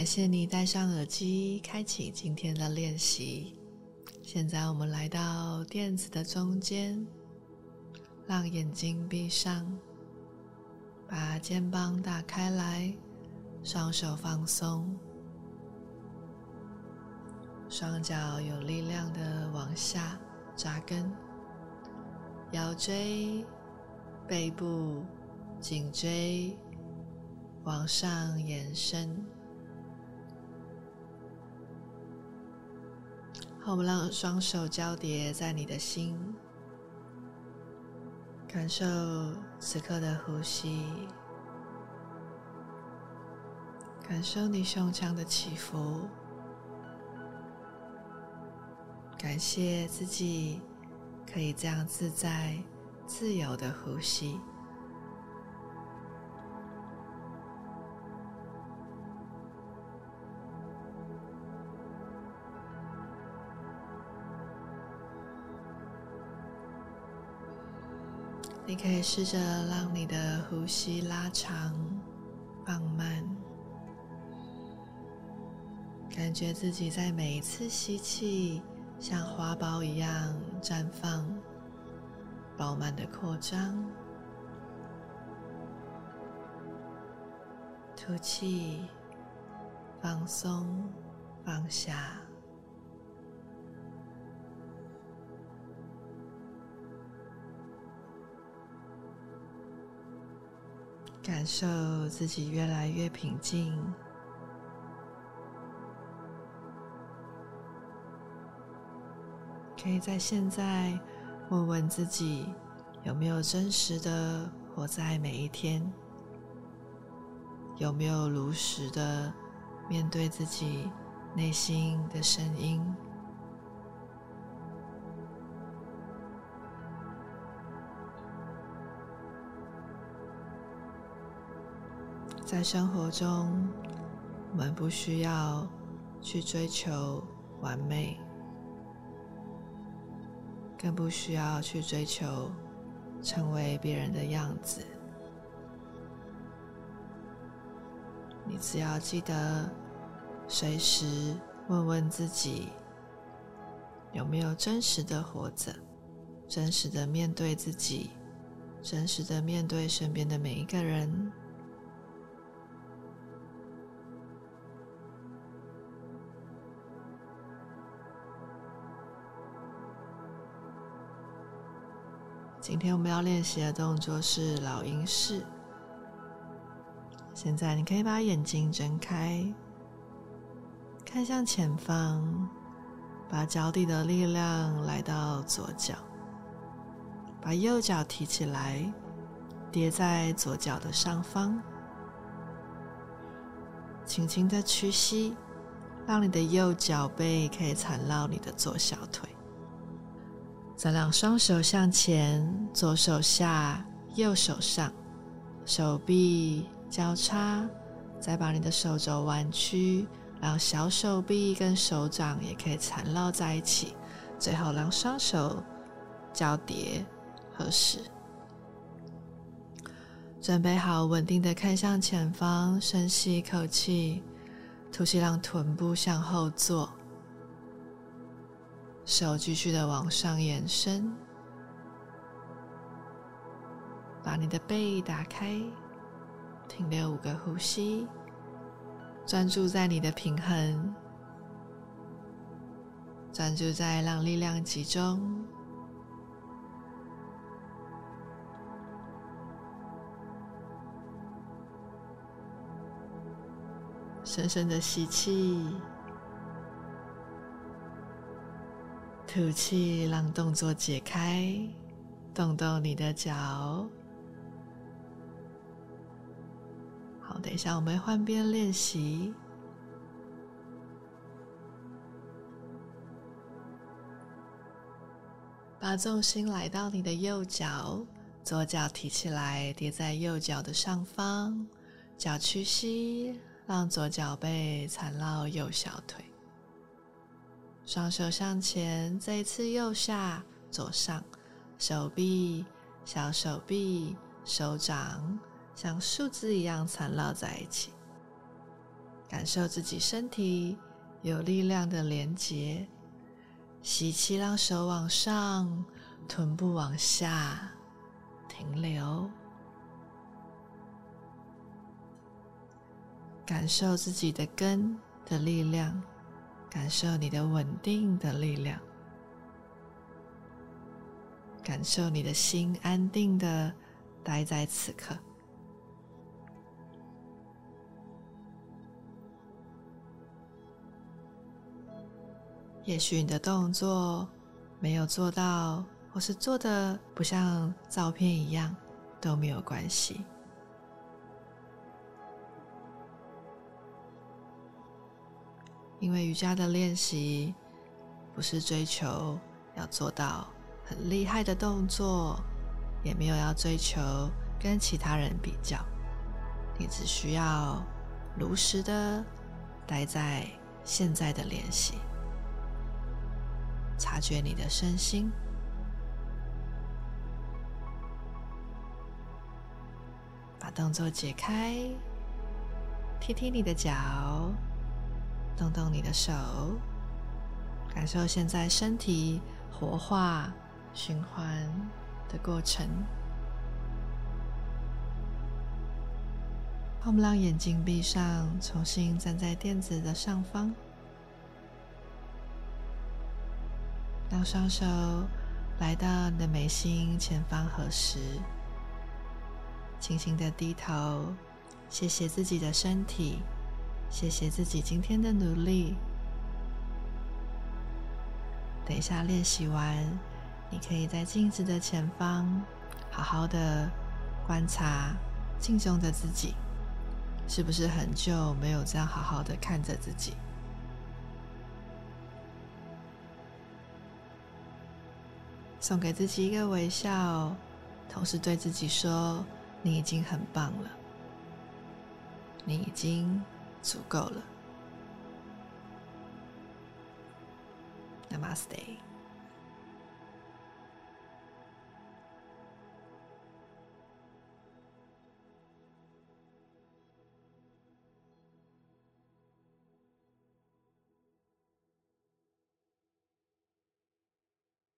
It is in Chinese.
感谢你戴上耳机，开启今天的练习。现在我们来到垫子的中间，让眼睛闭上，把肩膀打开来，双手放松，双脚有力量的往下扎根，腰椎、背部、颈椎往上延伸。好，我们让双手交叠在你的心，感受此刻的呼吸，感受你胸腔的起伏，感谢自己可以这样自在、自由的呼吸。你可以试着让你的呼吸拉长、放慢，感觉自己在每一次吸气像花苞一样绽放、饱满的扩张；吐气，放松、放下。感受自己越来越平静，可以在现在问问自己：有没有真实的活在每一天？有没有如实的面对自己内心的声音？在生活中，我们不需要去追求完美，更不需要去追求成为别人的样子。你只要记得随时问问自己，有没有真实的活着，真实的面对自己，真实的面对身边的每一个人。今天我们要练习的动作是老鹰式。现在你可以把眼睛睁开，看向前方，把脚底的力量来到左脚，把右脚提起来，叠在左脚的上方，轻轻的屈膝，让你的右脚背可以缠绕你的左小腿。再让双手向前，左手下，右手上，手臂交叉，再把你的手肘弯曲，让小手臂跟手掌也可以缠绕在一起。最后让双手交叠合十。准备好，稳定的看向前方，深吸一口气，吐气，让臀部向后坐。手继续的往上延伸，把你的背打开，停留五个呼吸，专注在你的平衡，专注在让力量集中，深深的吸气。吐气，让动作解开，动动你的脚。好，等一下我们换边练习。把重心来到你的右脚，左脚提起来叠在右脚的上方，脚屈膝，让左脚背缠绕右小腿。双手向前，再一次右下左上，手臂、小手臂、手掌像树枝一样缠绕在一起。感受自己身体有力量的连接。吸气，让手往上，臀部往下，停留。感受自己的根的力量，感受你的稳定的力量，感受你的心安定的待在此刻。也许你的动作没有做到，或是做的不像照片一样，都没有关系。因为瑜伽的练习不是追求要做到很厉害的动作，也没有要追求跟其他人比较，你只需要如实的待在现在的练习，察觉你的身心，把动作解开，踢踢你的脚。动动你的手，感受现在身体活化、循环的过程。我们让眼睛闭上，重新站在垫子的上方，让双手来到你的眉心前方合十，轻轻的低头，谢谢自己的身体。谢谢自己今天的努力。等一下练习完，你可以在镜子的前方好好的观察镜中的自己，是不是很久没有这样好好的看着自己？送给自己一个微笑，同时对自己说：“你已经很棒了，你已经。”足够了。Namaste。